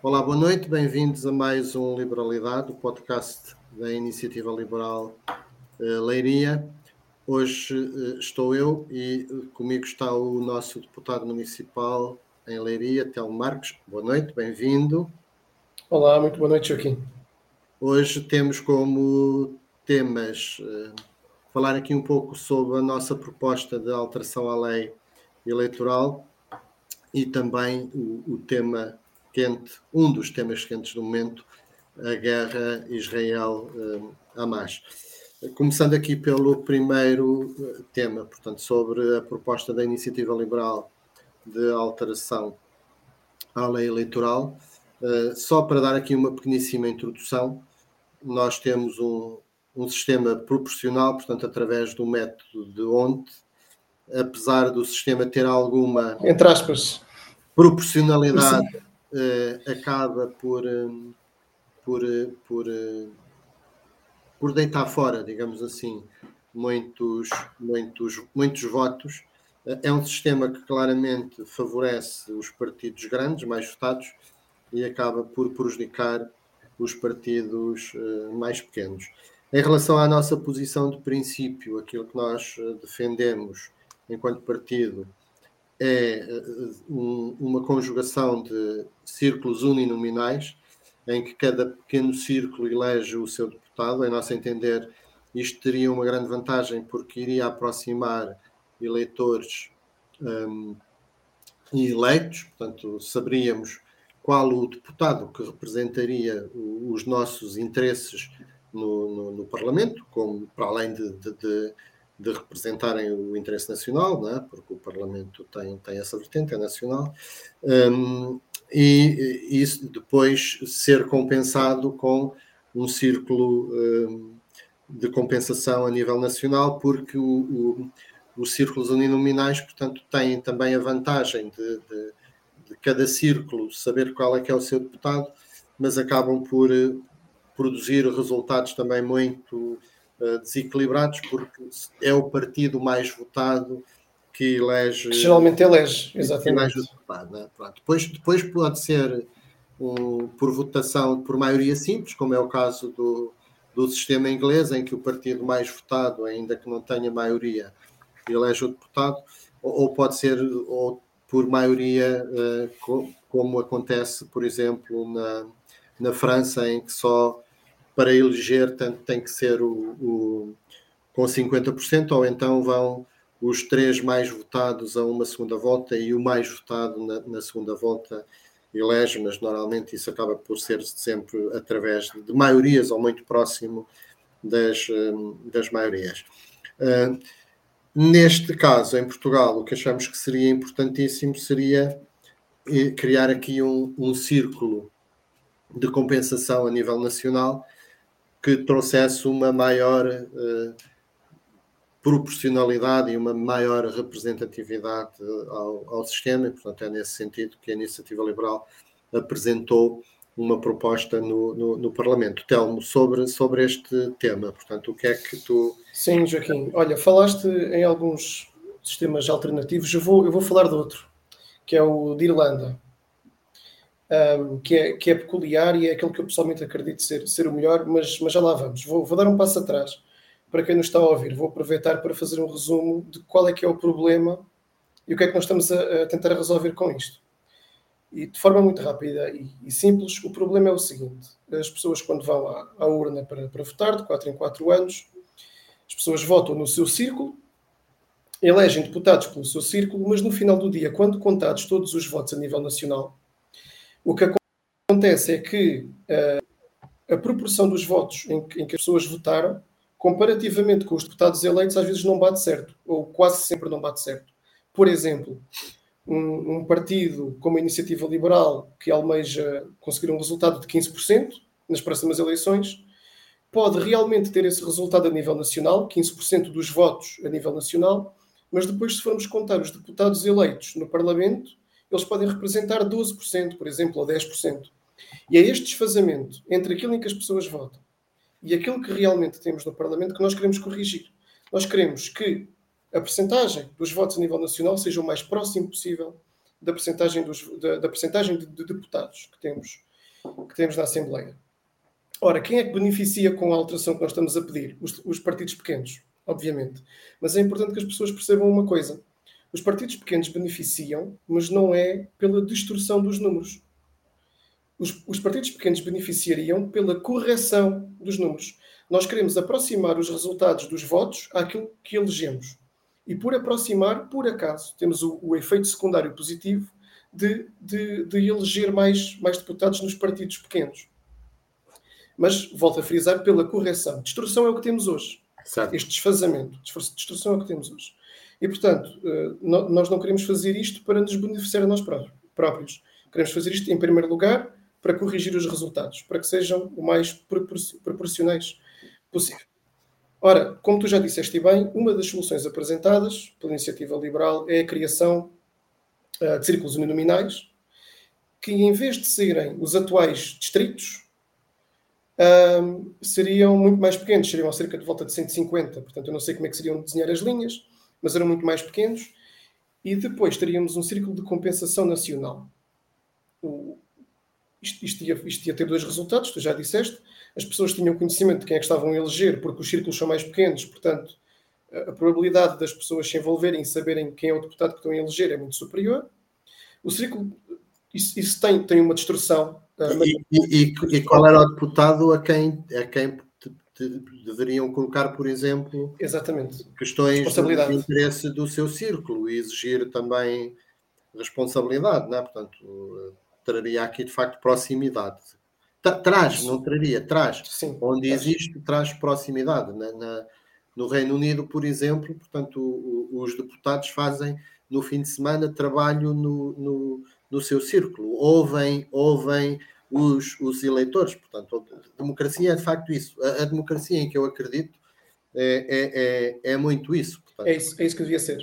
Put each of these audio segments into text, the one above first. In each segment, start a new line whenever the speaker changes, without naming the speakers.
Olá, boa noite, bem-vindos a mais um Liberalidade, o podcast da Iniciativa Liberal uh, Leiria. Hoje uh, estou eu e uh, comigo está o nosso deputado municipal em Leiria, Telmo Marques. Boa noite, bem-vindo.
Olá, muito boa noite, Joaquim.
Hoje temos como temas falar aqui um pouco sobre a nossa proposta de alteração à lei eleitoral e também o, o tema quente, um dos temas quentes do momento, a guerra Israel-Hamas. Começando aqui pelo primeiro eh, tema, portanto, sobre a proposta da Iniciativa Liberal de alteração à lei eleitoral. Eh, só para dar aqui uma pequeníssima introdução, nós temos um, um sistema proporcional, portanto, através do método de Onte, apesar do sistema ter alguma.
Entre aspas.
Proporcionalidade, uh, acaba por, um, por, por, uh, por deitar fora, digamos assim, muitos, muitos, muitos votos. É um sistema que claramente favorece os partidos grandes, mais votados, e acaba por prejudicar os partidos mais pequenos. Em relação à nossa posição de princípio, aquilo que nós defendemos enquanto partido, é um, uma conjugação de círculos uninominais, em que cada pequeno círculo elege o seu deputado. Em nosso entender, isto teria uma grande vantagem porque iria aproximar eleitores um, e eleitos, portanto, saberíamos qual o deputado que representaria os nossos interesses no, no, no Parlamento, como para além de, de, de de representarem o interesse nacional, é? porque o Parlamento tem, tem essa vertente, é nacional, um, e isso depois ser compensado com um círculo um, de compensação a nível nacional, porque o, o, os círculos uninominais, portanto, têm também a vantagem de, de, de, cada círculo saber qual é que é o seu deputado, mas acabam por eh, produzir resultados também muito desequilibrados, porque é o partido mais votado que elege.
Que geralmente elege, exatamente.
Né? depois, depois pode ser um, por votação por maioria simples, como é o caso do, do sistema inglês, em que o partido mais votado, ainda que não tenha maioria, elege o deputado, ou, ou pode ser ou por maioria, uh, co, como acontece, por exemplo, na, na França, em que só para eleger tanto tem que ser o, o, com 50%, ou então vão os três mais votados a uma segunda volta e o mais votado na, na segunda volta elege, mas normalmente isso acaba por ser sempre através de maiorias ou muito próximo das, hum, das maiorias. Uh, neste caso, em Portugal, o que achamos que seria importantíssimo seria eh, criar aqui um, um círculo de compensação a nível nacional que trouxesse uma maior uh, proporcionalidade e uma maior representatividade ao, ao, sistema, e, portanto, é nesse sentido que a Iniciativa Liberal apresentou uma proposta no, no, no, Parlamento. Telmo, sobre, sobre este tema, portanto, o que é que tu.
Sim, Joaquim. Olha, falaste em alguns sistemas alternativos, eu vou, eu vou falar de outro, que é o de Irlanda um, que, é, que é peculiar e é aquele que eu pessoalmente acredito ser, ser o melhor, mas, mas já lá vamos. Vou, vou dar um passo atrás para quem nos está a ouvir. Vou aproveitar para fazer um resumo de qual é que é o problema e o que é que nós estamos a, a tentar resolver com isto. E de forma muito rápida e, e, simples, o problema é o seguinte: as pessoas, quando vão à, à urna para, para votar, de 4 em 4 anos, as pessoas votam no seu círculo, elegem deputados pelo seu círculo, mas no final do dia, quando contados todos os votos a nível nacional, o que acontece é que uh, a proporção dos votos em que, em que, as pessoas votaram, comparativamente com os deputados eleitos, às vezes não bate certo, ou quase sempre não bate certo. Por exemplo, um, um partido como a Iniciativa Liberal, que almeja conseguir um resultado de 15% nas próximas eleições, pode realmente ter esse resultado a nível nacional, 15% dos votos a nível nacional, mas depois, se formos contar os deputados eleitos no Parlamento, eles podem representar 12%, por exemplo, ou 10%. E é este desfazamento entre aquilo em que as pessoas votam e aquilo que realmente temos no Parlamento que nós queremos corrigir. Nós queremos que a percentagem dos votos a nível nacional seja o mais próximo possível da percentagem, dos, da, da percentagem de, de, deputados que temos que temos na Assembleia. Ora, quem é que beneficia com a alteração que nós estamos a pedir? Os, os partidos pequenos, obviamente. Mas é importante que as pessoas percebam uma coisa. Os partidos pequenos beneficiam, mas não é pela destruição dos números. Os, os, partidos pequenos beneficiariam pela correção dos números. Nós queremos aproximar os resultados dos votos àquilo que elegemos. E por aproximar, por acaso, temos o, o efeito secundário positivo de, de, de, eleger mais, mais deputados nos partidos pequenos. Mas, volto a frisar, pela correção. Destrução é o que temos hoje. Certo. Este desfazamento. Destrução é o que temos hoje. E, portanto, eh, nós não queremos fazer isto para nos beneficiar a nós próprios. Queremos fazer isto, em primeiro lugar, para corrigir os resultados, para que sejam o mais proporcionais possível. Ora, como tu já disseste bem, uma das soluções apresentadas pela iniciativa liberal é a criação uh, de círculos uninominais, que em vez de serem os atuais distritos, uh, seriam muito mais pequenos, seriam cerca de volta de 150. Portanto, eu não sei como é que seriam desenhar as linhas, mas eram muito mais pequenos. E depois teríamos um círculo de compensação nacional. O, isto, isto, ia, isto ia ter dois resultados, tu já disseste. As pessoas tinham conhecimento de quem é que estavam a eleger, porque os círculos são mais pequenos, portanto, a probabilidade das pessoas se envolverem e saberem quem é o deputado que estão a eleger é muito superior. O círculo, isso, isso tem, tem uma distorção.
Uh, e, e, e, qual era o deputado a quem, a quem deveriam colocar, por exemplo,
Exatamente.
questões de interesse do seu círculo e exigir também responsabilidade, não é? Portanto, traria aqui de facto proximidade. Traz, não traria, traz. Sim, Onde traz. existe, traz proximidade. Na, na, no Reino Unido, por exemplo, portanto, o, o, os deputados fazem no fim de semana trabalho no, no, no seu círculo, ouvem, ouvem os, os eleitores. Portanto, a democracia é de facto isso. A, a democracia em que eu acredito é, é, é, é muito isso. Portanto,
é isso. É isso que devia ser.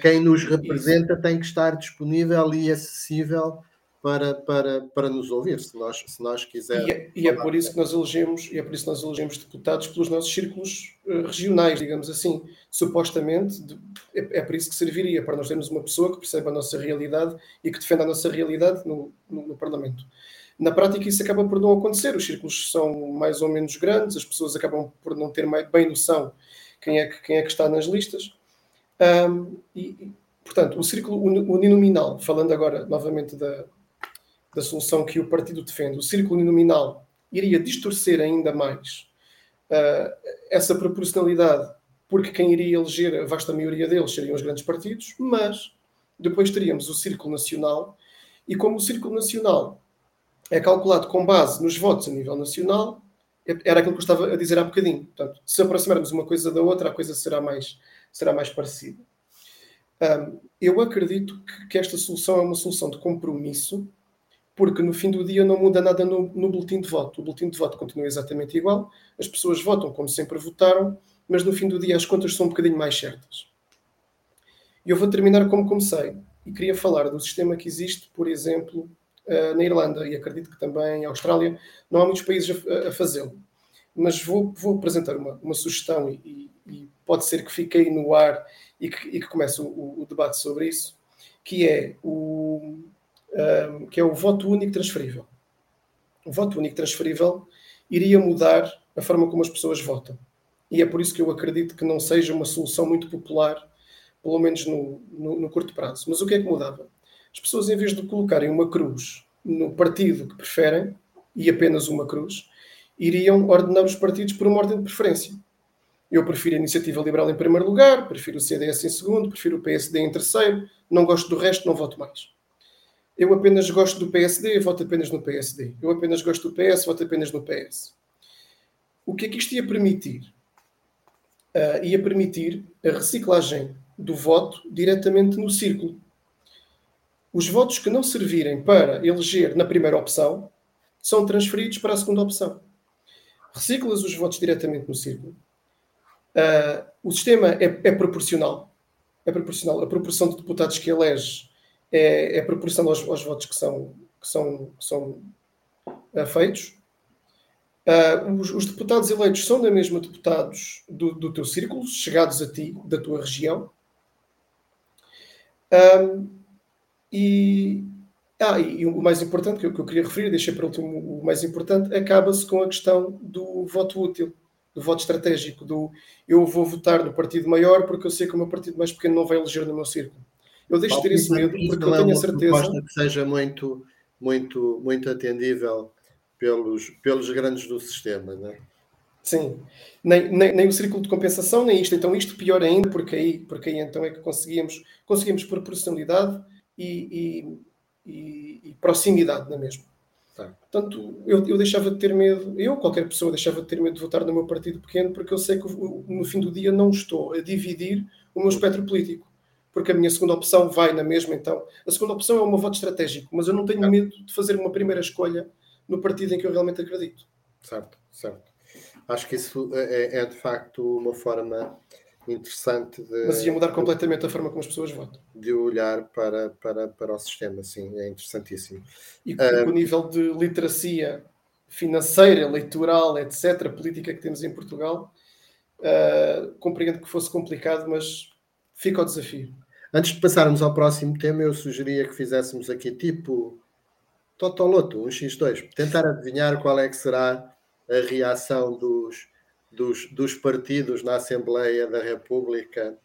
Quem nos representa isso. tem que estar disponível e acessível para, para, para nos ouvir, se nós, se nós quisermos.
E é, e é por isso que nós elegemos, e é por isso que nós elegemos deputados pelos nossos círculos uh, regionais, digamos assim. Supostamente, é, é por isso que serviria, para nós termos uma pessoa que perceba a nossa realidade e que defenda a nossa realidade no, no, no Parlamento. Na prática, isso acaba por não acontecer. Os círculos são mais ou menos grandes, as pessoas acabam por não ter bem noção quem é que, quem é que está nas listas. Um, e, portanto, o círculo uninominal, falando agora novamente da, da solução que o partido defende, o círculo uninominal, iria distorcer ainda mais uh, essa proporcionalidade, porque quem iria eleger a vasta maioria deles seriam os grandes partidos, mas depois teríamos o círculo nacional, e como o círculo nacional é calculado com base nos votos a nível nacional, era aquilo que eu estava a dizer há bocadinho. Portanto, se aproximarmos uma coisa da outra, a coisa será mais, será mais parecida. Um, eu acredito que, que, esta solução é uma solução de compromisso porque no fim do dia não muda nada no, no boletim de voto. O boletim de voto continua exatamente igual, as pessoas votam como sempre votaram, mas no fim do dia as contas são um bocadinho mais certas. E eu vou terminar como comecei, e queria falar do sistema que existe, por exemplo, eh, na Irlanda, e acredito que também em Austrália, não há muitos países a, a fazê-lo. Mas vou, vou apresentar uma, uma sugestão, e, e, pode ser que fique aí no ar e que, e que comece o, o debate sobre isso, que é o, um, que é o voto único transferível. O voto único transferível iria mudar a forma como as pessoas votam. E é por isso que eu acredito que não seja uma solução muito popular, pelo menos no, no, no curto prazo. Mas o que é que mudava? As pessoas, em vez de colocarem uma cruz no partido que preferem, e apenas uma cruz, iriam ordenar os partidos por uma ordem de preferência. Eu prefiro a Iniciativa Liberal em primeiro lugar, prefiro o CDS em segundo, prefiro o PSD em terceiro, não gosto do resto, não voto mais. Eu apenas gosto do PSD, voto apenas no PSD. Eu apenas gosto do PS, voto apenas no PS. O que é que isto ia permitir? Uh, ia permitir a reciclagem do voto diretamente no círculo. Os votos que não servirem para eleger na primeira opção são transferidos para a segunda opção. Reciclas os votos diretamente no círculo. Uh, o sistema é, é proporcional. É proporcional. A proporção de deputados que elege é, é proporcional aos, aos, votos que são, que são, que são uh, feitos. Uh, os, os, deputados eleitos são da mesma deputados do, do teu círculo, chegados a ti, da tua região. Um, e, Ah, e o mais importante que eu, que eu queria referir, deixei para o último o mais importante, acaba-se com a questão do voto útil, do voto estratégico, do eu vou votar no partido maior porque eu sei que o meu partido mais pequeno não vai eleger no meu círculo. Eu deixo de ter esse medo porque eu tenho a certeza.
que seja muito, muito, muito atendível pelos, pelos grandes do sistema, não é?
Sim, nem, nem, nem, o círculo de compensação, nem isto. Então, isto pior ainda, porque aí, porque aí então é que conseguimos, conseguimos proporcionalidade e, e, e, proximidade na mesma. Tá. Portanto, eu, eu deixava de ter medo, eu, qualquer pessoa, deixava de ter medo de votar no meu partido pequeno, porque eu sei que no fim do dia não estou a dividir o meu espectro político. Porque a minha segunda opção vai na mesma, então. A segunda opção é o meu voto estratégico, mas eu não tenho medo de fazer uma primeira escolha no partido em que eu realmente acredito.
Certo, certo. Acho que isso é, é de facto uma forma interessante de.
Mas ia mudar completamente a forma como as pessoas votam.
De olhar para, para, para o sistema, sim, é interessantíssimo.
E com o nível de literacia financeira, eleitoral, etc., política que temos em Portugal, uh, compreendo que fosse complicado, mas fica o desafio.
Antes de passarmos ao próximo tema, eu sugeria que fizéssemos aqui tipo Totoloto, um X2, tentar adivinhar qual é que será a reação dos, dos, dos partidos na Assembleia da República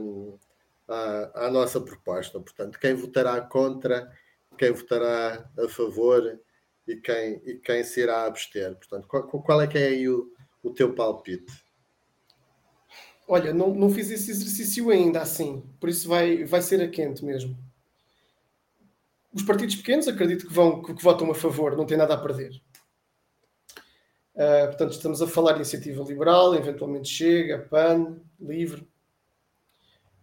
um, à, à, nossa proposta. Portanto, quem votará contra, quem votará a favor e quem, e quem se irá abster. Portanto, qual, qual é que é aí o, o teu palpite?
Olha, não, não fiz esse exercício ainda assim, por isso vai, vai ser a quente mesmo. Os partidos pequenos acredito que vão que, que votam a favor, não tem nada a perder. Uh, portanto, estamos a falar de iniciativa liberal, eventualmente chega, PAN, livre,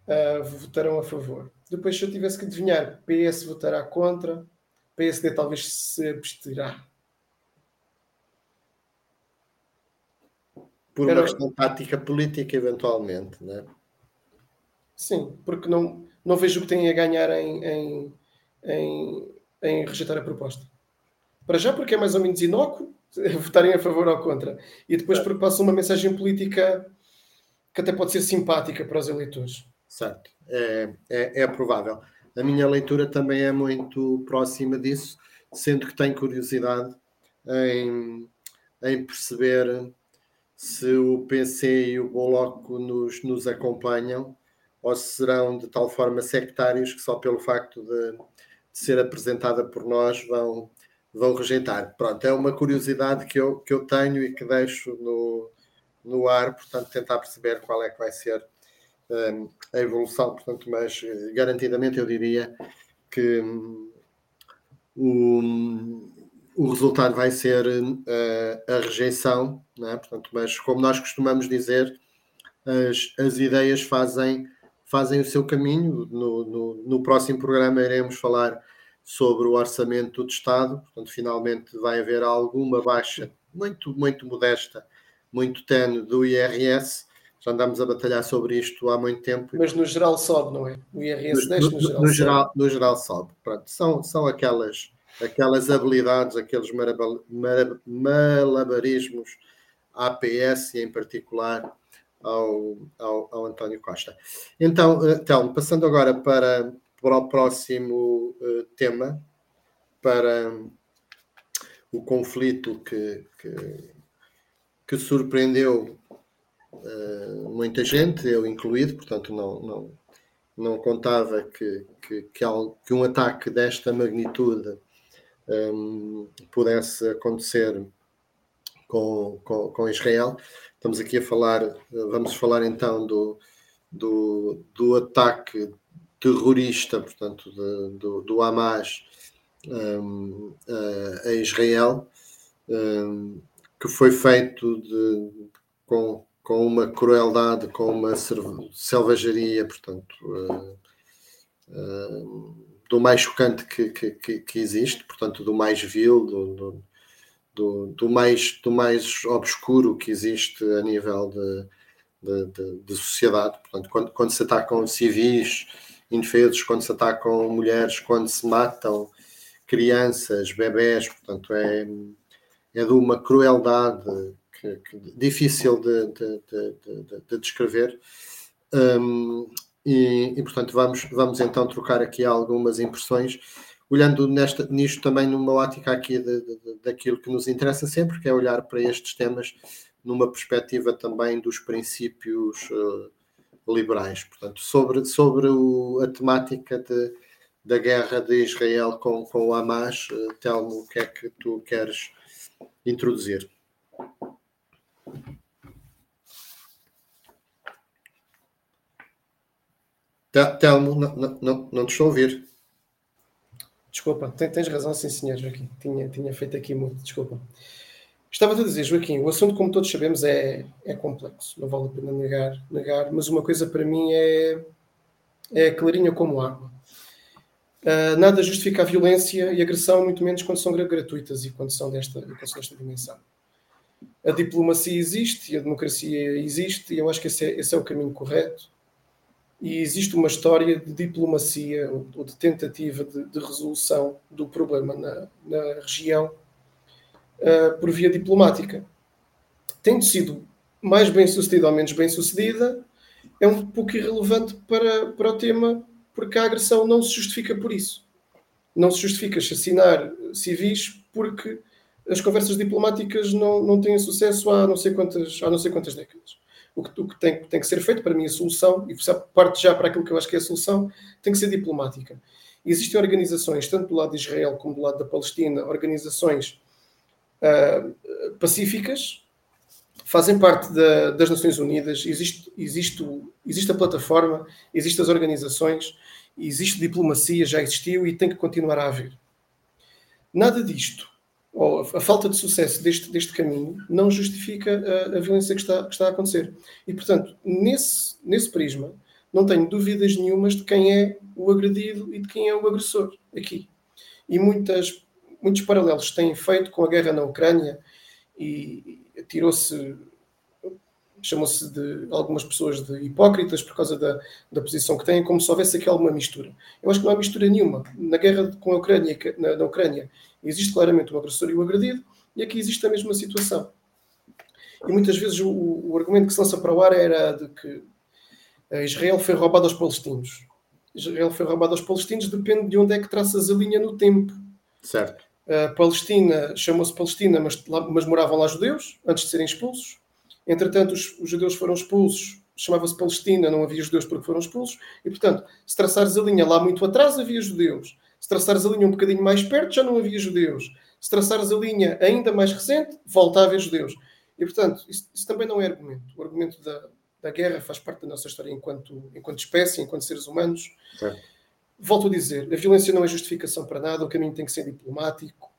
uh, votarão a favor. Depois, se eu tivesse que adivinhar, PS votará contra, PSD talvez se absterá.
Por uma Era... questão tática política, eventualmente, não é?
Sim, porque não, não vejo o que tem a ganhar em, em, em, em rejeitar a proposta. Para já, porque é mais ou menos inócuo, votarem a favor ou contra. E depois porque passa uma mensagem política que até pode ser simpática para os eleitores.
Certo, é, é, é provável. A minha leitura também é muito próxima disso, sendo que tenho curiosidade em, em perceber se o PC e o Bloco nos, nos acompanham ou se serão de tal forma sectários que só pelo facto de, de ser apresentada por nós vão, vão rejeitar. Pronto, é uma curiosidade que eu, que eu tenho e que deixo no, no ar, portanto, tentar perceber qual é que vai ser um, a evolução, portanto, mas eh, garantidamente eu diria que um, o, o resultado vai ser uh, a rejeição, é? portanto, mas como nós costumamos dizer, as, as ideias fazem, fazem o seu caminho. No, no, no próximo programa iremos falar sobre o orçamento do Estado, portanto, finalmente vai haver alguma baixa muito, muito modesta, muito tenue do IRS. Já andamos a batalhar sobre isto há muito tempo.
Mas no geral sobe, não é? O IRS no, no,
geral, no, geral, no geral sobe. Pronto, são, são aquelas, aquelas habilidades, aqueles malabarismos APS e em particular ao, ao, ao António Costa. Então, então, passando agora para, para o próximo uh, tema, para o conflito que, que, que surpreendeu uh, muita gente, eu incluído, portanto não, não, não contava que, que, que, que um ataque desta magnitude um, pudesse acontecer com, com, com, Israel. Estamos aqui a falar, vamos falar então do, do, do ataque terrorista, portanto, de, do, do Hamas um, a, a, Israel, um, que foi feito de, com, com uma crueldade, com uma selvageria, portanto, uh, uh, do mais chocante que, que, que, existe, portanto, do mais vil, do, do, do, do, mais, do mais obscuro que existe a nível de, de, de, de sociedade. Portanto, quando, quando se atacam civis, indefesos, quando se atacam mulheres, quando se matam crianças, bebés, portanto é, é de uma crueldade que, que difícil de, de, de, de descrever. Um, e, e, portanto vamos, vamos então trocar aqui algumas impressões. olhando nesta, nisto também numa ótica aqui de, de, daquilo que nos interessa sempre, que é olhar para estes temas numa perspectiva também dos princípios uh, liberais. Portanto, sobre, sobre o, a temática de, da guerra de Israel com, com o Hamas, uh, Telmo, o que é que tu queres introduzir? Telmo, não, não, não, te estou a ouvir.
Desculpa, tens razão, sim senhor. Tinha, tinha feito aqui muito, desculpa. Estava a dizer, Joaquim, o assunto, como todos sabemos, é, é complexo. Não vale a pena negar, negar, mas uma coisa para mim é, é clarinha como água. Uh, nada justifica a violência e a agressão, muito menos quando são gratuitas e quando são desta, quando são desta dimensão. A diplomacia existe a democracia existe, e eu acho que esse é, esse é o caminho correto e existe uma história de diplomacia ou de tentativa de, de resolução do problema na, na região uh, por via diplomática. Tendo sido mais bem sucedida ou menos bem sucedida, é um pouco irrelevante para, para o tema, porque a agressão não se justifica por isso. Não se justifica assassinar civis porque as conversas diplomáticas não, não têm sucesso há não sei quantas, há não sei quantas décadas o que, o que tem, tem, que ser feito, para mim, a solução, e parte já para aquilo que eu acho que é a solução, tem que ser diplomática. Existem organizações, tanto do lado de Israel como do lado da Palestina, organizações uh, pacíficas, fazem parte da, das Nações Unidas, existe, existe, existe a plataforma, existem as organizações, existe diplomacia, já existiu e tem que continuar a haver. Nada disto ou a falta de sucesso deste, deste caminho não justifica a, a violência que está, que está a acontecer. E, portanto, nesse, nesse prisma, não tenho dúvidas nenhumas de quem é o agredido e de quem é o agressor aqui. E muitas, muitos paralelos têm feito com a guerra na Ucrânia e tirou-se chamou-se de algumas pessoas de hipócritas por causa da, da posição que têm, como se houvesse aqui alguma mistura. Eu acho que não há mistura nenhuma. Na guerra com a Ucrânia, na, na Ucrânia existe claramente o agressor e o agredido, e aqui existe a mesma situação. E muitas vezes o, o argumento que se lança para o ar era de que Israel foi roubado aos palestinos. Israel foi roubado aos palestinos, depende de onde é que traças a linha no tempo.
Certo.
A Palestina chamou-se Palestina, mas, mas moravam lá judeus antes de serem expulsos. Entretanto, os, os judeus foram expulsos, chamava-se Palestina, não havia judeus porque foram expulsos, e portanto, se traçares a linha lá muito atrás, havia judeus. Se traçares a linha um bocadinho mais perto, já não havia judeus. Se traçares a linha ainda mais recente, volta a haver judeus. E portanto, isso, isso também não é argumento. O argumento da, da guerra faz parte da nossa história enquanto, enquanto espécie, enquanto seres humanos. Certo. Volto a dizer, a violência não é justificação para nada, o caminho tem que ser diplomático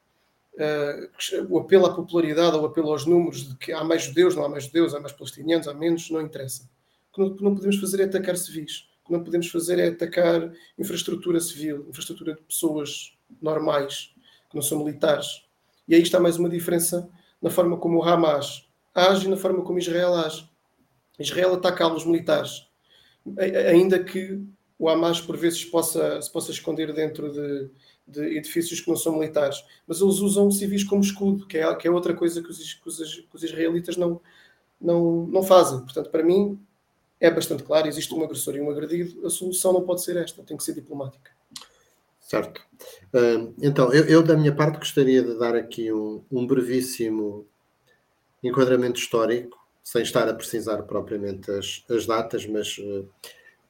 uh, o apelo à popularidade, o apelo aos números de que há mais judeus, não há mais judeus, há mais palestinianos, há menos, não interessa. O que não, não podemos fazer é atacar civis. O que não podemos fazer é atacar infraestrutura civil, infraestrutura de pessoas normais, que não são militares. E aí está mais uma diferença na forma como o Hamas age e na forma como Israel age. Israel ataca os militares, ainda que o Hamas por vezes possa, se possa esconder dentro de, de edifícios que não são militares, mas eles usam civis como escudo, que é, que é outra coisa que os, que os, que os israelitas não, não, não fazem. Portanto, para mim, é bastante claro: existe um agressor e um agredido, a solução não pode ser esta, tem que ser diplomática.
Certo. então, eu, eu, da minha parte gostaria de dar aqui um, um brevíssimo enquadramento histórico, sem estar a precisar propriamente as, as datas, mas uh,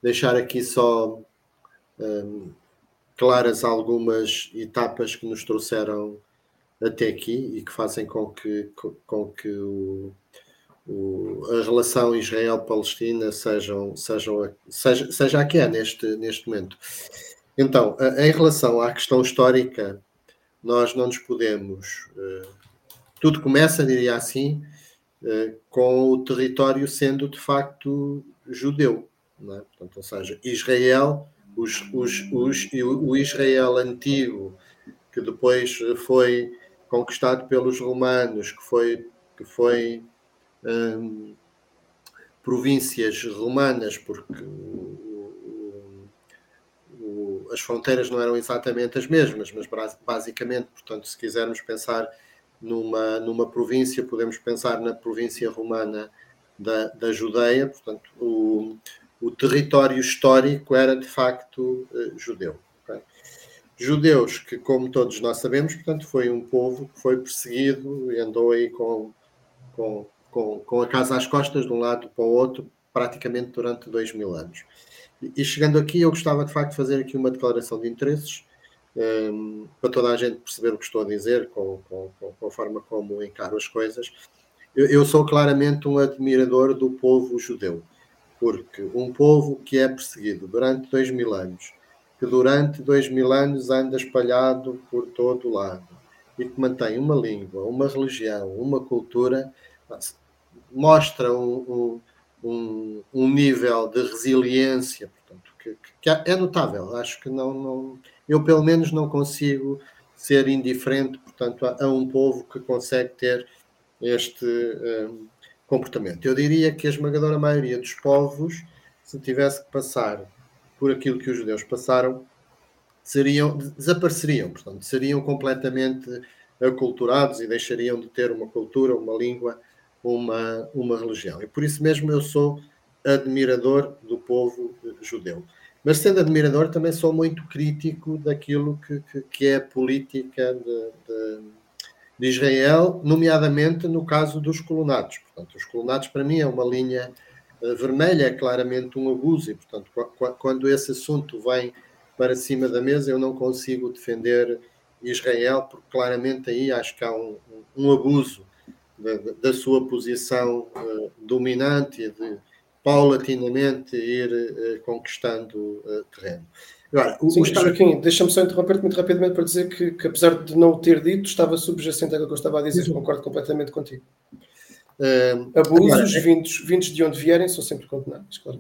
deixar aqui só um, claras algumas etapas que nos trouxeram até aqui e que fazem com que, com que o, o, a relação Israel-Palestina sejam, sejam, seja, seja a que é neste, neste momento. Então, em relação à questão histórica, nós não nos podemos. Uh, tudo começa, diria assim, uh, com o território sendo de facto judeu. É? Portanto, ou seja, Israel os, os, os, o Israel antigo, que depois foi conquistado pelos romanos, que foi, que foi hum, províncias romanas, porque o, o, as fronteiras não eram exatamente as mesmas, mas basicamente, portanto, se quisermos pensar numa, numa província, podemos pensar na província romana da, da Judeia, portanto, o, o território histórico era de facto uh, judeu. Judeus que, como todos nós sabemos, portanto, foi um povo que foi perseguido e andou aí com, com, com, com a casa às costas de um lado para o outro, praticamente durante dois mil anos. E, e chegando aqui, eu gostava de facto de fazer aqui uma declaração de interesses um, ehm, para toda a gente perceber o que estou a dizer, com, com, com a forma como encaro as coisas. Eu, eu sou claramente um admirador do povo judeu, porque um povo que é perseguido durante dois mil anos, que durante dois mil anos anda espalhado por todo o lado e que mantém uma língua, uma religião, uma cultura, mostra um, um, um nível de resiliência portanto, que, que, é notável. Acho que não, não, eu pelo menos não consigo ser indiferente, portanto, a, a um povo que consegue ter este um, comportamento. Eu diria que a esmagadora maioria dos povos, se tivesse que passar por aquilo que os judeus passaram, seriam, desapareceriam, portanto, seriam completamente aculturados e deixariam de ter uma cultura, uma língua, uma, uma religião. E por isso mesmo eu sou admirador do povo judeu. Mas sendo admirador, também sou muito crítico daquilo que, que, que é a política de, de, de, Israel, nomeadamente no caso dos colonatos. Portanto, os colonatos, para mim, é uma linha eh, vermelha, é claramente um abuso, e, portanto, quando esse assunto vem para cima da mesa, eu não consigo defender Israel, porque claramente aí acho que há um, um abuso da, da, sua posição uh, dominante e de paulatinamente ir uh, conquistando terreno.
Agora, o, Sim, o Joaquim, deixa-me só interromper-te muito rapidamente para dizer que, que, apesar de não o ter dito, estava subjacente àquilo que eu estava a dizer, concordo completamente contigo. Uh, Abusos agora, vindos, vindos de onde vierem são sempre condenáveis, claro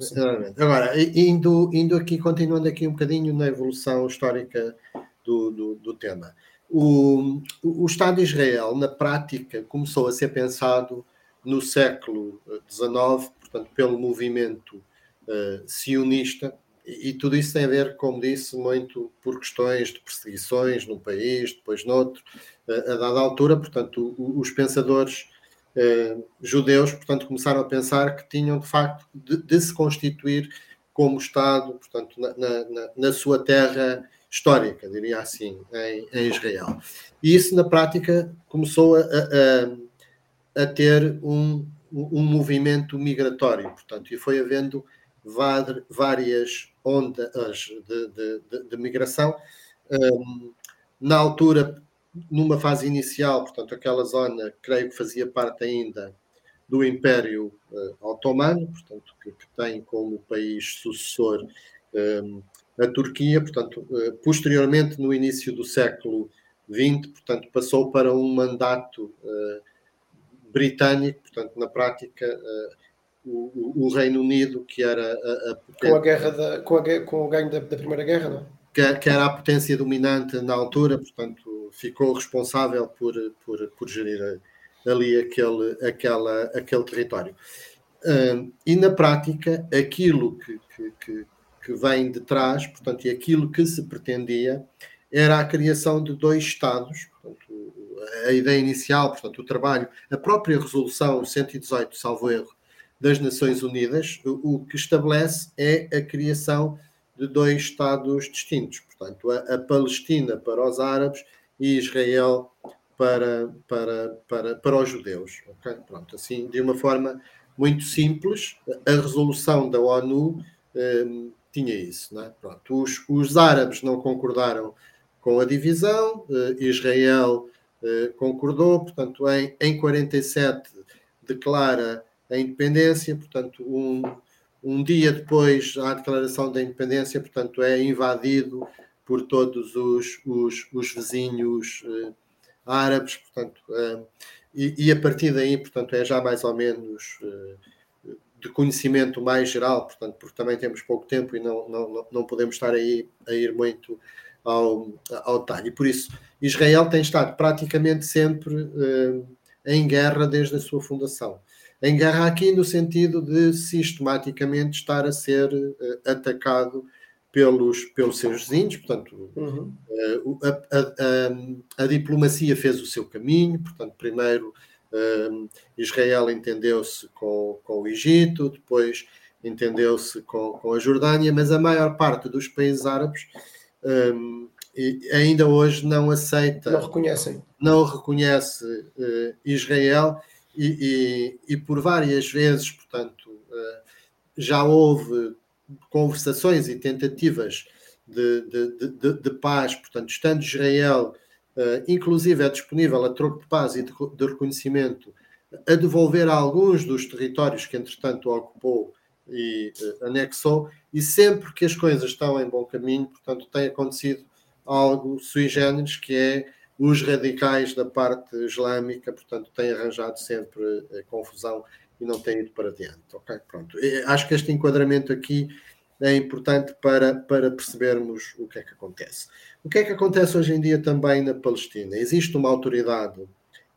Agora, indo, indo aqui, continuando aqui um bocadinho na evolução histórica do, do, do tema. O, o Estado de Israel, na prática, começou a ser pensado no século XIX, portanto, pelo movimento uh, sionista, e, tudo isso tem a ver, como disse, muito por questões de perseguições num país, depois noutro, uh, a dada altura, portanto, os pensadores uh, judeus, portanto, começaram a pensar que tinham, de facto, de, de se constituir como Estado, portanto, na, na, na sua terra histórica, diria assim, em, em Israel. E isso, na prática, começou a, a, a ter um, um movimento migratório, portanto, e foi havendo várias ondas de, de, de, de migração. Um, na altura, numa fase inicial, portanto, aquela zona, creio que fazia parte ainda do Império uh, Otomano, portanto, que, que, tem como país sucessor um, a Turquia, portanto, eh, posteriormente, no início do século XX, portanto, passou para um mandato uh, britânico, portanto, na prática, uh, o, o, Reino Unido, que era a, a
potência, com a guerra da, com, a, com o ganho da, da Primeira Guerra, não?
Que, que, era a potência dominante na altura, portanto, ficou responsável por, por, por gerir ali aquele, aquela, aquele território. Uh, e na prática, aquilo que, que, que que vem de trás, portanto, e aquilo que se pretendia era a criação de dois Estados, portanto, a ideia inicial, portanto, o trabalho, a própria resolução 118, salvo erro, das Nações Unidas, o, que estabelece é a criação de dois Estados distintos, portanto, a, a Palestina para os árabes e Israel para, para, para, para os judeus. Okay? Pronto, assim, de uma forma muito simples, a resolução da ONU um, tinha isso. É? Pronto, os, os árabes não concordaram com a divisão, uh, Israel uh, concordou, portanto, em, em 47 declara a independência, portanto, um, um dia depois da declaração da independência, portanto, é invadido por todos os, os, os vizinhos uh, árabes, portanto, e, e, a partir daí, portanto, é já mais ou menos de conhecimento mais geral, portanto, porque também temos pouco tempo e não, não, não podemos estar aí a ir muito ao, ao detalhe. E por isso, Israel tem estado praticamente sempre em guerra desde a sua fundação. Em guerra aqui no sentido de sistematicamente estar a ser uh, atacado pelos, pelos seus vizinhos, portanto, uhum. uh, a, a, a, a, diplomacia fez o seu caminho, portanto, primeiro Uh, Israel entendeu-se com, com o Egito, depois entendeu-se com, com a Jordânia, mas a maior parte dos países árabes um, ainda hoje não aceita,
não reconhecem,
não reconhece uh, Israel e, e, e, por várias vezes, portanto, uh, já houve conversações e tentativas de, de, de, de paz, portanto, estando Israel, uh, inclusive é disponível a troco de paz e de, reconhecimento, a devolver alguns dos territórios que, entretanto, ocupou e uh, anexou, e sempre que as coisas estão em bom caminho, portanto, tem acontecido algo sui generis, que é os radicais da parte islâmica, portanto, têm arranjado sempre uh, confusão e não têm ido para diante. Ok, pronto. acho que este enquadramento aqui é importante para, para percebermos o que é que acontece. O que é que acontece hoje em dia também na Palestina? Existe uma autoridade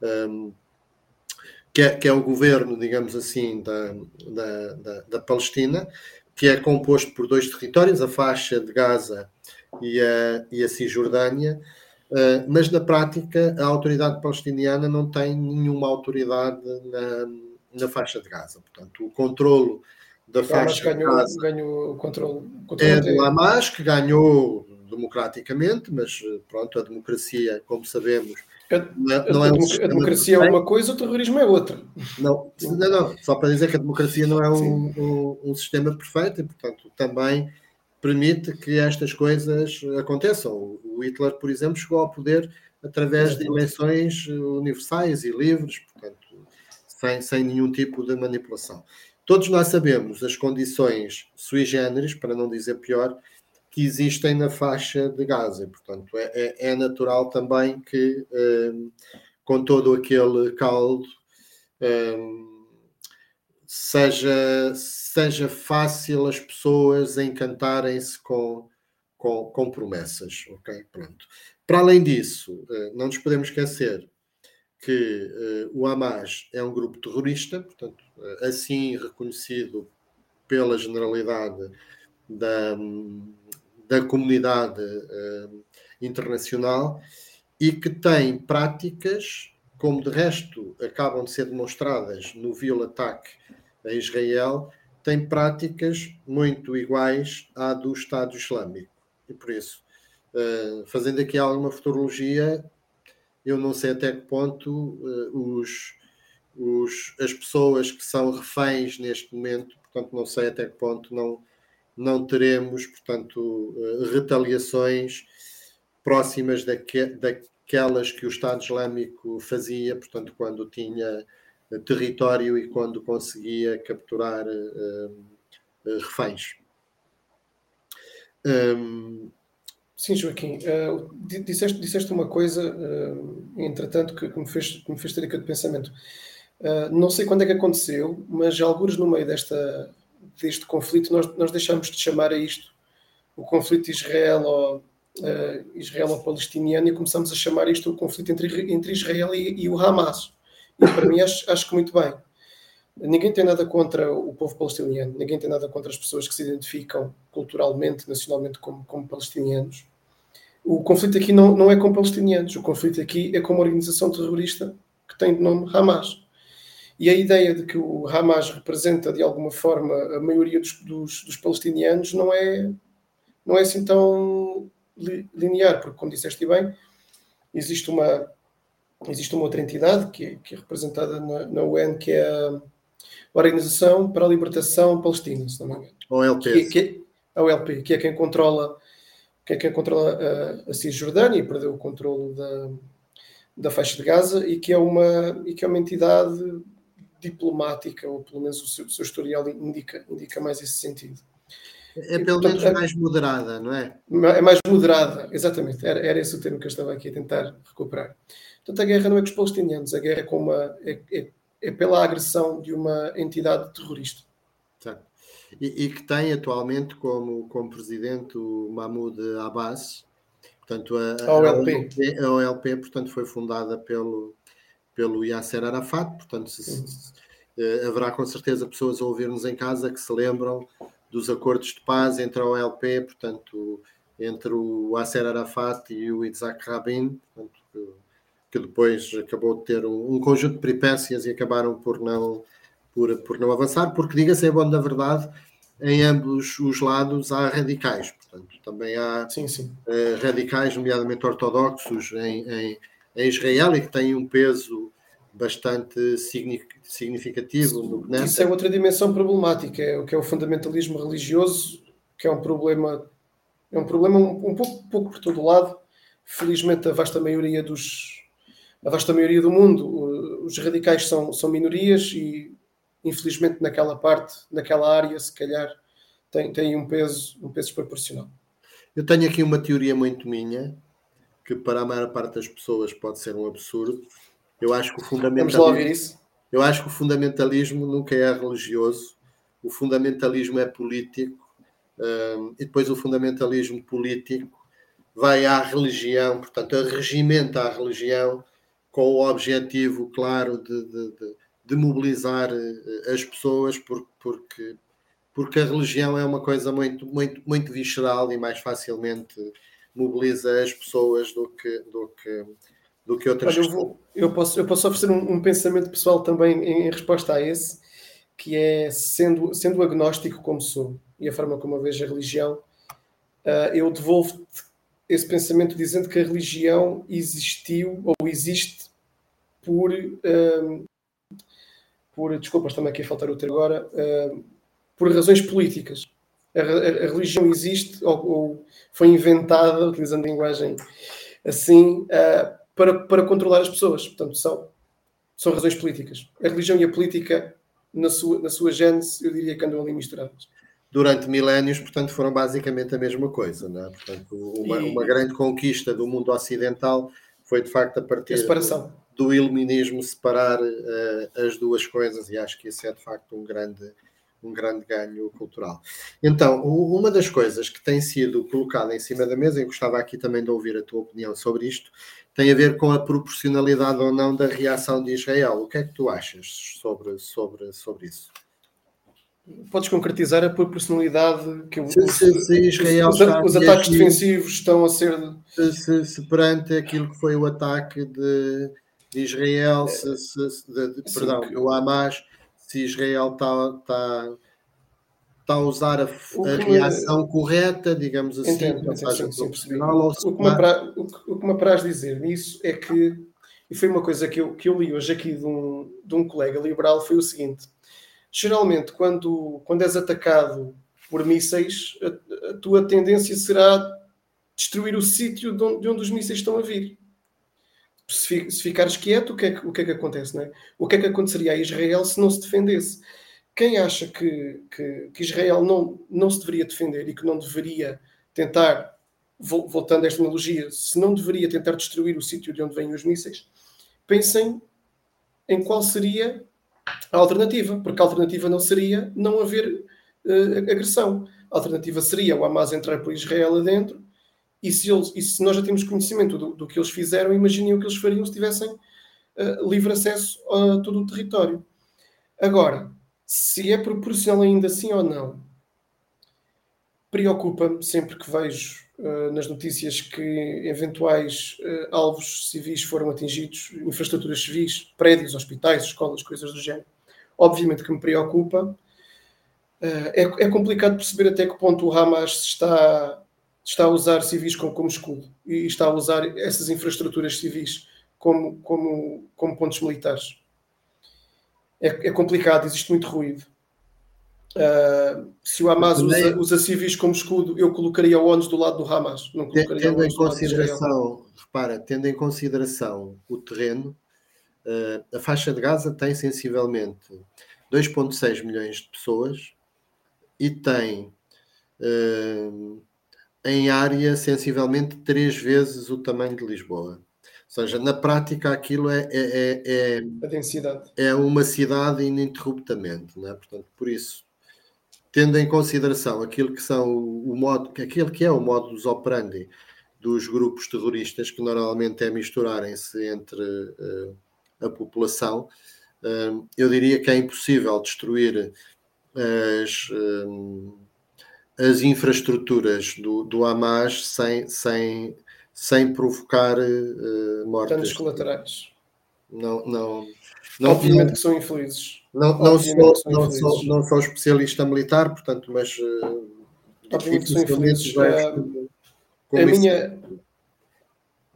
um, que, é, que, é, o governo, digamos assim, da, da, da, da, Palestina, que é composto por dois territórios, a faixa de Gaza e a, e a Cisjordânia, mas na prática a autoridade palestiniana não tem nenhuma autoridade na, na faixa de Gaza. Portanto, o controlo da faixa
ganhou,
de Gaza
ganhou o controle,
controle é do Hamas, que ganhou democraticamente, mas pronto, a democracia, como sabemos,
a, não é, um a democracia é uma coisa, o terrorismo é outra.
Não, não, não, só para dizer que a democracia não é um, um, um, sistema perfeito e, portanto, também permite que estas coisas aconteçam. O Hitler, por exemplo, chegou ao poder através de eleições universais e livres, portanto, sem, sem nenhum tipo de manipulação. Todos nós sabemos as condições sui generis, para não dizer pior, que existem na faixa de Gaza. Portanto, é, é, é natural também que, um, com todo aquele caldo, um, seja, seja fácil as pessoas encantarem-se com, com, com, promessas. Ok? Pronto. Para além disso, eh, não nos podemos esquecer que uh, o Hamas é um grupo terrorista, portanto, uh, assim reconhecido pela generalidade da, da comunidade internacional e que tem práticas, como de resto acabam de ser demonstradas no vil ataque a Israel, tem práticas muito iguais à do Estado Islâmico. E por isso, fazendo aqui alguma futurologia, eu não sei até que ponto uh, os, os, as pessoas que são reféns neste momento, portanto, não sei até que ponto não, não teremos, portanto, uh, retaliações próximas daque, daquelas que o Estado Islâmico fazia, portanto, quando tinha uh, território e quando conseguia capturar reféns.
Um, Sim, Joaquim, uh, disseste, disseste uma coisa, uh, entretanto, que, que, me fez, que me fez ter pensamento. Uh, não sei quando é que aconteceu, mas alguns no meio desta, deste conflito nós, nós deixamos de chamar a isto o conflito israelo, uh, israelo-palestiniano e começamos a chamar isto o conflito entre, entre Israel e, e o Hamas. E para mim acho, acho que muito bem. Ninguém tem nada contra o povo palestiniano, ninguém tem nada contra as pessoas que se identificam culturalmente, nacionalmente como, como palestinianos. O conflito aqui não, não é com palestinianos, o conflito aqui é com uma organização terrorista que tem de nome Hamas. E a ideia de que o Hamas representa de alguma forma a maioria dos, dos, dos palestinianos não é, não é assim tão linear, porque, como disseste bem, existe uma, existe uma outra entidade que é, que é representada na, na UN, que é a Organização para a Libertação Palestina, se não me engano.
OLP.
Que, que, a OLP, que é quem controla, que é quem controla a, a Cisjordânia e perdeu o controle da, da faixa de Gaza e que é uma, e que é uma entidade diplomática, ou pelo menos o seu, o seu historial indica, indica mais esse sentido.
É pelo menos é, mais moderada, não é?
É mais moderada, exatamente. Era, era esse o termo que eu estava aqui a tentar recuperar. Portanto, a guerra não é com os palestinianos, a guerra é, com uma, é, é é pela agressão de uma entidade terrorista.
E, e, que tem atualmente como, como presidente o Mahmoud Abbas, portanto a, a, OLP. a OLP portanto, foi fundada pelo, pelo Yasser Arafat, portanto se, se, se, eh, haverá com certeza pessoas a ouvir-nos em casa que se lembram dos acordos de paz entre a OLP, portanto entre o Yasser Arafat e o Isaac Rabin, portanto, que depois acabou de ter um, um conjunto de peripécias e acabaram por não, por, por não avançar, porque, diga-se, é bom da verdade, em ambos os lados há radicais. Portanto, também há
sim, sim.
Uh, radicais, nomeadamente ortodoxos, em, em, em, Israel e que têm um peso bastante significativo no
Knesset. Isso é outra dimensão problemática, é o que é o fundamentalismo religioso, que é um problema, é um problema um, um pouco, pouco por todo o lado. Felizmente, a vasta maioria dos a vasta maioria do mundo, os radicais são, são minorias e infelizmente naquela parte, naquela área, se calhar tem, tem um peso, um peso desproporcional.
Eu tenho aqui uma teoria muito minha, que para a maior parte das pessoas pode ser um absurdo. Eu acho que o fundamentalismo. Vamos lá ouvir isso. Eu acho que o fundamentalismo nunca é religioso, o fundamentalismo é político, um, e depois o fundamentalismo político vai à religião, portanto, regimenta a religião com o objetivo claro de, de, de de mobilizar eh, as pessoas, porque, porque, porque a religião é uma coisa muito, muito, muito visceral e mais facilmente mobiliza as pessoas do que, do que, do que outras
Olha, eu, vou, eu, posso, eu posso oferecer um, um, pensamento pessoal também em, em, resposta a esse, que é sendo, sendo agnóstico como sou e a forma como eu vejo a religião, uh, eu devolvo esse pensamento dizendo que a religião existiu ou existe por uh, por, desculpas, também aqui a faltar o ter agora, uh, por razões políticas. A, a, a religião existe ou, ou, foi inventada, utilizando linguagem assim, uh, para, para controlar as pessoas. Portanto, são, são razões políticas. A religião e a política, na sua, na sua gênese, eu diria que andam ali misturadas.
Durante milénios, portanto, foram basicamente a mesma coisa. Não é? Portanto, uma, e... uma grande conquista do mundo ocidental foi, de facto, a partir... A
separação
do iluminismo separar uh, as duas coisas e acho que isso é de facto um grande um grande ganho cultural. Então, uma das coisas que tem sido colocada em cima da mesa, e gostava aqui também de ouvir a tua opinião sobre isto, tem a ver com a proporcionalidade ou não da reação de Israel. O que é que tu achas sobre, sobre, sobre isso?
Podes concretizar a proporcionalidade que
se, se, se Israel
os, os ataques defensivos estão a ser.
Se, se, perante aquilo que foi o ataque de de Israel, de, de, perdão, do Hamas, se Israel está tá, tá a usar a, a reação correta, digamos assim,
entendo, sim, sim, sim, o, que me apraz, o, o que me apraz dizer nisso é que, e foi uma coisa que eu, que eu li hoje aqui de um, de um colega liberal, foi o seguinte: geralmente, quando, quando és atacado por mísseis, a, a tua tendência será destruir o sítio de onde, de onde os mísseis estão a vir se, ficares quieto, o que, é que, o que é que acontece? Não é? O que é que aconteceria a Israel se não se defendesse? Quem acha que, que, que Israel não, não se deveria defender e que não deveria tentar, voltando a esta analogia, se não deveria tentar destruir o sítio de onde vêm os mísseis, pensem em qual seria a alternativa, porque a alternativa não seria não haver uh, agressão. A alternativa seria o Hamas entrar por Israel adentro e se, eles, e se nós já temos conhecimento do, do, que eles fizeram, imaginem o que eles fariam se tivessem uh, livre acesso a todo o território. Agora, se é proporcional ainda assim ou não, preocupa-me sempre que vejo uh, nas notícias que eventuais uh, alvos civis foram atingidos, infraestruturas civis, prédios, hospitais, escolas, coisas do género. Obviamente que me preocupa. É, é, complicado perceber até que ponto o Hamas está está a usar civis como, como escudo e está a usar essas infraestruturas civis como, como, como pontos militares. É, é complicado, existe muito ruído. Uh, se o Hamas usa, usa, civis como escudo, eu colocaria o ONU do lado do Hamas. Não colocaria
tendo em consideração, repara, tendo em consideração o terreno, uh, a faixa de Gaza tem sensivelmente 2,6 milhões de pessoas e tem uh, em área sensivelmente três vezes o tamanho de Lisboa. Ou seja, na prática aquilo é, é, é, é. É uma cidade ininterruptamente, não é? Portanto, por isso, tendo em consideração aquilo que são o modo, aquilo que é o modo dos operandi dos grupos terroristas, que normalmente é misturarem-se entre uh, a população, uh, eu diria que é impossível destruir as. Uh, as infraestruturas do, do Hamas sem, sem, sem provocar uh, mortes.
Danos colaterais.
Não, não,
não, Obviamente que são infelizes.
Não, não, sou, são não, sou, não sou especialista militar, portanto, mas. Uh,
Obviamente que são infelizes. Uh, a, minha,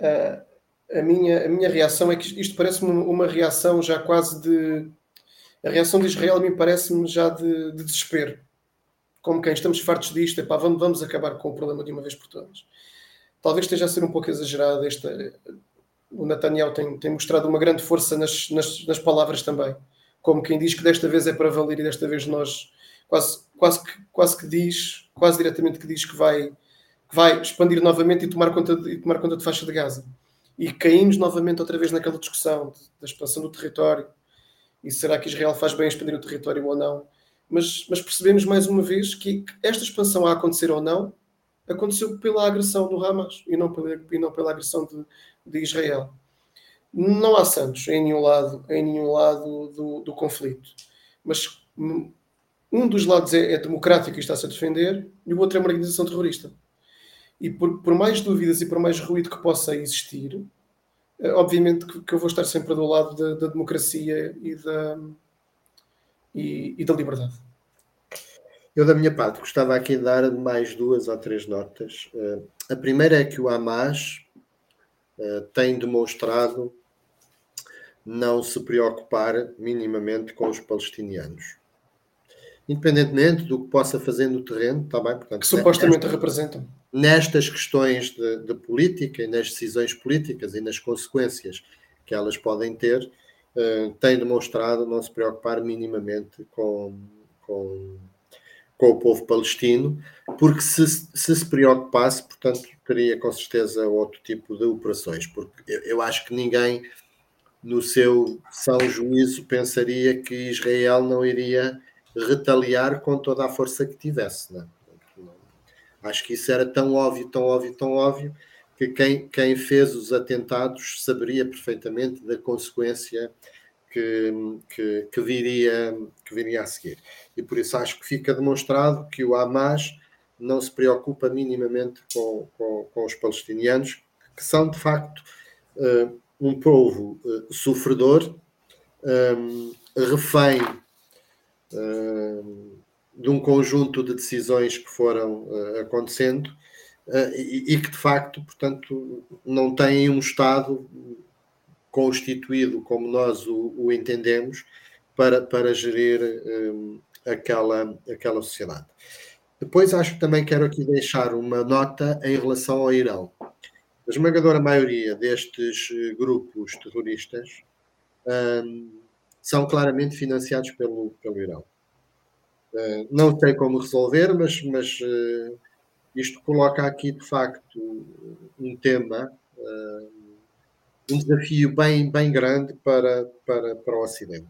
uh, a, minha, a minha reação é que isto parece-me uma reação já quase de. A reação de Israel a mim parece-me já de, de, desespero. Como quem estamos fartos disto, epá, vamos, vamos acabar com o problema de uma vez por todas. Talvez esteja a ser um pouco exagerada esta, o Netanyahu tem, tem mostrado uma grande força nas, nas, nas, palavras também. Como quem diz que desta vez é para valer e desta vez nós quase, quase, que, quase que diz, quase diretamente que diz que vai, vai expandir novamente e tomar conta de, tomar conta de faixa de Gaza. E caímos novamente outra vez naquela discussão da expansão do território. E será que Israel faz bem expandir o território ou não? Mas, mas percebemos mais uma vez que esta expansão a acontecer ou não aconteceu pela agressão do Hamas e não pela, e não pela agressão de, de Israel. Não há santos em nenhum lado, em nenhum lado do, do conflito. Mas um dos lados é, é democrático e está-se a defender, e o outro é uma organização terrorista. E por, por, mais dúvidas e por mais ruído que possa existir, eh, obviamente que, que eu vou estar sempre do lado da, da democracia e da, e, e da liberdade.
Eu, da minha parte, gostava aqui de dar mais duas ou três notas. Uh, a primeira é que o Hamas uh, tem demonstrado não se preocupar minimamente com os palestinianos. Independentemente do que possa fazer no terreno, está bem?
Portanto, que supostamente representam.
Nestas questões de, de, política e nas decisões políticas e nas consequências que elas podem ter, tem demonstrado não se preocupar minimamente com, com com o povo palestino, porque se, se se preocupasse, portanto, teria com certeza outro tipo de operações, porque eu, eu acho que ninguém no seu são juízo pensaria que Israel não iria retaliar com toda a força que tivesse. Não? É? Acho que isso era tão óbvio, tão óbvio, tão óbvio, que quem, quem fez os atentados saberia perfeitamente da consequência que, que, que, viria, que viria a seguir. E por isso acho que fica demonstrado que o Hamas não se preocupa minimamente com, com, com os palestinianos, que são de facto uh, um povo uh, sofredor, um, refém uh, de um conjunto de decisões que foram acontecendo e, e, que de facto, portanto, não têm um Estado constituído como nós o, o entendemos para, para gerir um, aquela, aquela sociedade. Depois acho que também quero aqui deixar uma nota em relação ao Irão. A esmagadora maioria destes eh, grupos terroristas um, são claramente financiados pelo, pelo Irão. Uh, não sei como resolver, mas, mas uh, isto coloca aqui de facto um tema uh, um desafio bem, bem grande para, para, para o Ocidente.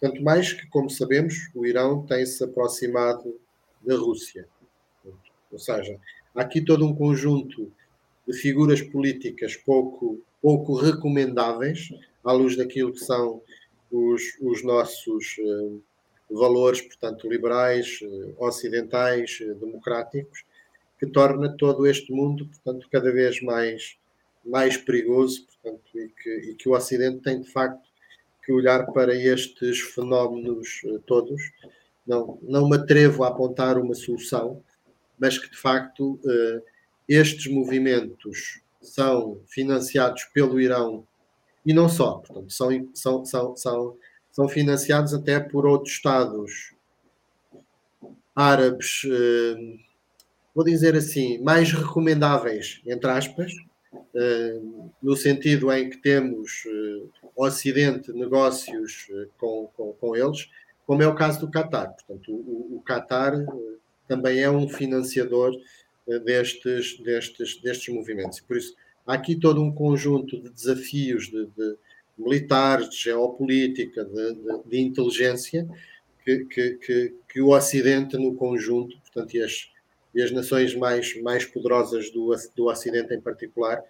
Tanto mais que, como sabemos, o Irão tem-se aproximado da Rússia. Ou seja, há aqui todo um conjunto de figuras políticas pouco, pouco recomendáveis, à luz daquilo que são os, os nossos uh, valores, portanto, liberais, uh, ocidentais, democráticos, que torna todo este mundo, portanto, cada vez mais mais perigoso, portanto, e que, e que o Ocidente tem de facto que olhar para estes fenómenos uh, todos. Não, não me atrevo a apontar uma solução, mas que de facto uh, estes movimentos são financiados pelo Irão e não só, portanto, são, são, são, são, são financiados até por outros Estados árabes, uh, vou dizer assim, mais recomendáveis, entre aspas, eh, no sentido em que temos uh, Ocidente negócios uh, com, com, com, eles, como é o caso do Qatar. Portanto, o, o Qatar também é um financiador destes, destes, destes movimentos. Por isso, há aqui todo um conjunto de desafios de, de militares, de geopolítica, de, de, de inteligência, que, que, que, que, o Ocidente no conjunto, portanto, e as, e as nações mais, mais poderosas do, do Ocidente em particular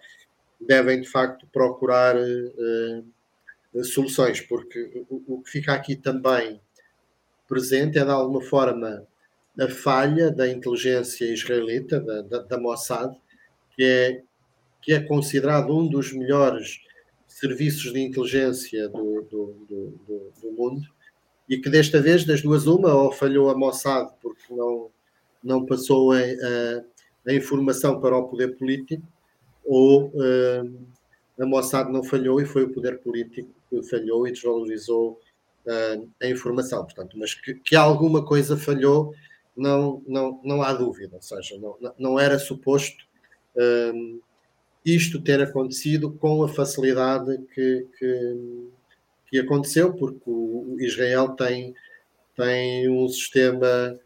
devem de facto procurar uh, soluções, porque o, o, que fica aqui também presente é de alguma forma a falha da inteligência israelita, da, da, da Mossad, que é, que é considerado um dos melhores serviços de inteligência do, do, do, do, mundo e que desta vez, das duas, uma, ou falhou a Mossad porque não, não passou a, a, a informação para o poder político, ou uh, a Mossad não falhou e foi o poder político que falhou e desvalorizou uh, a informação. Portanto, mas que, que, alguma coisa falhou, não, não, não há dúvida. Ou seja, não, não era suposto uh, isto ter acontecido com a facilidade que, que, que aconteceu, porque o Israel tem, tem um sistema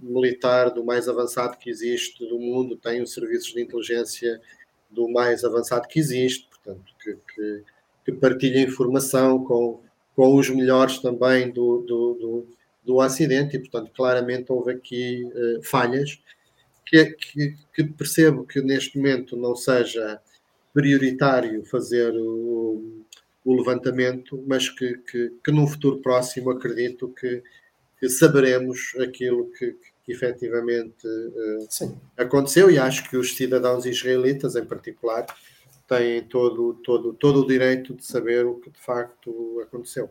militar do mais avançado que existe do mundo, tem os serviços de inteligência do mais avançado que existe, portanto, que, que, que partilha informação com, com os melhores também do, do, do, do Ocidente, e, portanto, claramente houve aqui uh, falhas que, que, que, percebo que neste momento não seja prioritário fazer o, o levantamento, mas que, que, que num futuro próximo acredito que, que saberemos aquilo que, que efetivamente uh, aconteceu e acho que os cidadãos israelitas em particular têm todo, todo, todo o direito de saber o que de facto aconteceu.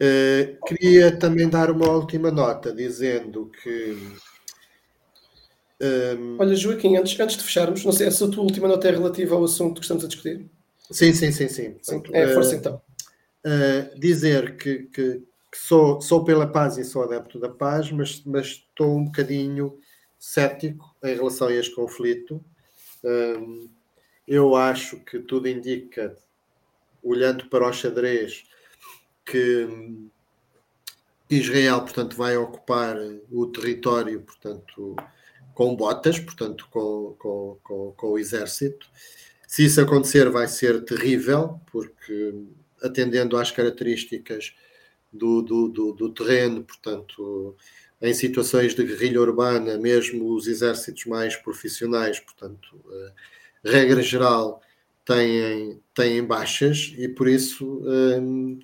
Uh, queria também dar uma última nota dizendo que
um... Olha, Joaquim, antes, antes de fecharmos, não sei se a tua última nota é relativa ao assunto que estamos a discutir.
Sim, sim, sim, sim.
sim é, força uh, então.
Uh, dizer que, que, que, sou, sou pela paz e sou adepto da paz, mas, mas estou um bocadinho cético em relação a este conflito. Um, eu acho que tudo indica, olhando para o xadrez, que Israel, portanto, vai ocupar o território, portanto, com botas, portanto, com, com, com, com o exército. Se isso acontecer, vai ser terrível, porque atendendo às características do, do, do, do, terreno, portanto, em situações de guerrilha urbana, mesmo os exércitos mais profissionais, portanto, uh, regra geral, têm, têm baixas e por isso um,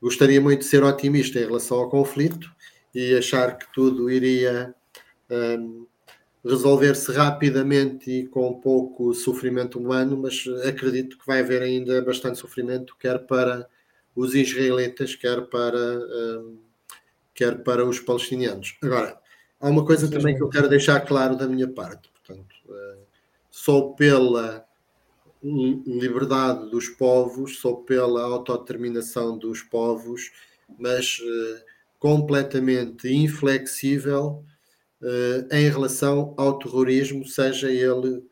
gostaria muito de ser otimista em relação ao conflito e achar que tudo iria um, resolver-se rapidamente e com pouco sofrimento humano, mas acredito que vai haver ainda bastante sofrimento, quer para os israelitas, quer para, um, quer para os palestinianos. Agora, há uma coisa também que eu quero deixar claro da minha parte, portanto, uh, sou pela liberdade dos povos, sou pela autodeterminação dos povos, mas uh, completamente inflexível uh, em relação ao terrorismo, seja ele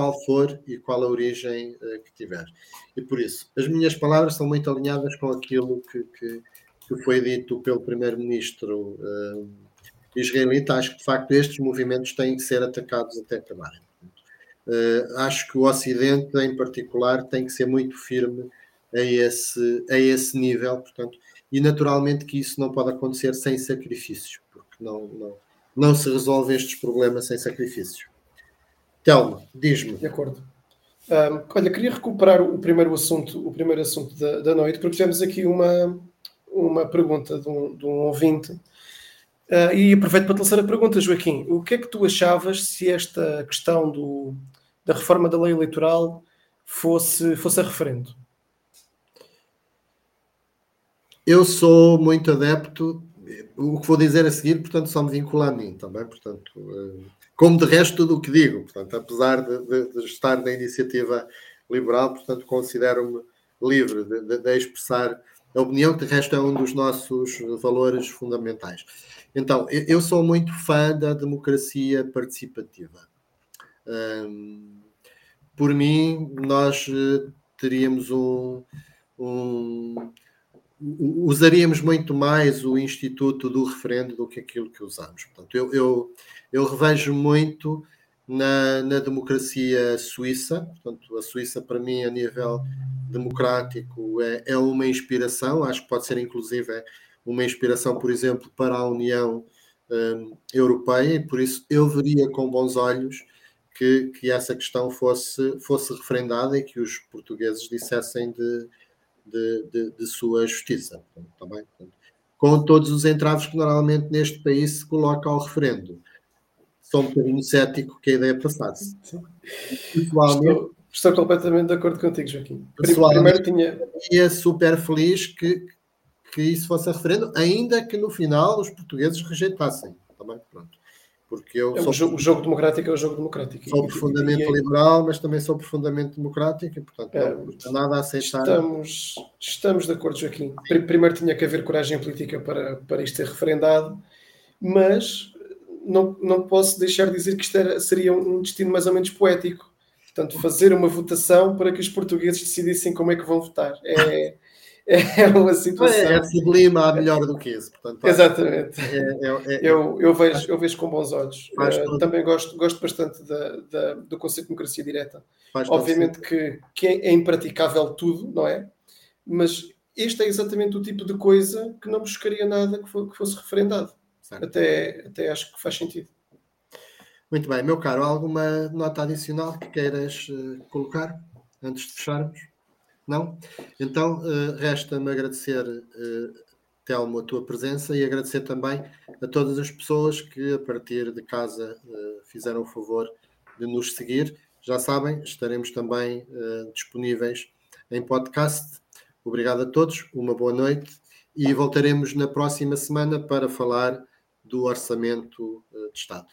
qual for e qual a origem uh, que tiver. E por isso, as minhas palavras são muito alinhadas com aquilo que, que, que foi dito pelo primeiro-ministro israelita. Acho que, de facto, estes movimentos têm que ser atacados até acabarem. acho que o Ocidente, em particular, tem que ser muito firme a esse, a esse nível, portanto, e naturalmente que isso não pode acontecer sem sacrifício, porque não, não, não se resolve estes problemas sem sacrifícios. Telmo, diz-me.
De acordo. Um, olha, queria recuperar o primeiro assunto, o primeiro assunto da, da noite, porque tivemos aqui uma, uma pergunta de um, de um ouvinte. Uh, e aproveito para a terceira pergunta, Joaquim. O que é que tu achavas se esta questão do, da reforma da lei eleitoral fosse, fosse a referendo?
Eu sou muito adepto o que vou dizer a seguir, portanto, só me vincula a mim também, portanto, eh, como de resto tudo o que digo, portanto, apesar de, de, de estar na iniciativa liberal, portanto, considero-me livre de, de, expressar a opinião, que de resto é um dos nossos valores fundamentais. Então, eu sou muito fã da democracia participativa. por mim, nós eh, teríamos um, um usaríamos muito mais o instituto do referendo do que aquilo que usamos. Portanto, eu, eu, eu revejo muito na, na, democracia suíça. Portanto, a Suíça, para mim, a nível democrático, é, é uma inspiração. Acho que pode ser, inclusive, uma inspiração, por exemplo, para a União um, Europeia, e por isso eu veria com bons olhos que, que essa questão fosse, fosse referendada e que os portugueses dissessem de de, de, de sua justiça. Portanto, com todos os entraves que normalmente neste país se coloca ao referendo. Sou um bocadinho cético que a ideia passasse.
Pessoalmente, estou, Estou completamente de acordo contigo, Joaquim.
Primeiro tinha. Ia super feliz que, que isso fosse a referendo, ainda que no final os portugueses rejeitassem. Também, tá pronto.
Porque eu é, sou, o, jogo, o, jogo, democrático é o jogo democrático.
Sou profundamente e, e, liberal, mas também sou profundamente democrático e, portanto, é, não nada a aceitar.
Estamos, estamos de acordo, Joaquim. Primeiro tinha que haver coragem política para, para isto ser referendado, mas não, não posso deixar de dizer que isto era, seria um destino mais ou menos poético. Portanto, fazer uma votação para que os portugueses decidissem como é que vão votar. É, é uma situação.
É, é sublime, há melhor do que isso. Portanto,
Exatamente. É, é, é, eu, eu, vejo, eu vejo com bons olhos. Uh, também gosto, gosto bastante da, da, do conceito de democracia direta. Obviamente que, que é impraticável tudo, não é? Mas este é exatamente o tipo de coisa que não buscaria nada que, for, que fosse referendado. Até, até acho que faz sentido.
Muito bem, meu caro, alguma nota adicional que queiras uh, colocar antes de fecharmos? Não? Então, uh, resta-me agradecer, uh, Telmo, a tua presença e agradecer também a todas as pessoas que, a partir de casa, uh, fizeram o favor de nos seguir. Já sabem, estaremos também disponíveis em podcast. Obrigado a todos, uma boa noite e voltaremos na próxima semana para falar do Orçamento de Estado.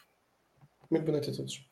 Muito boa noite a todos.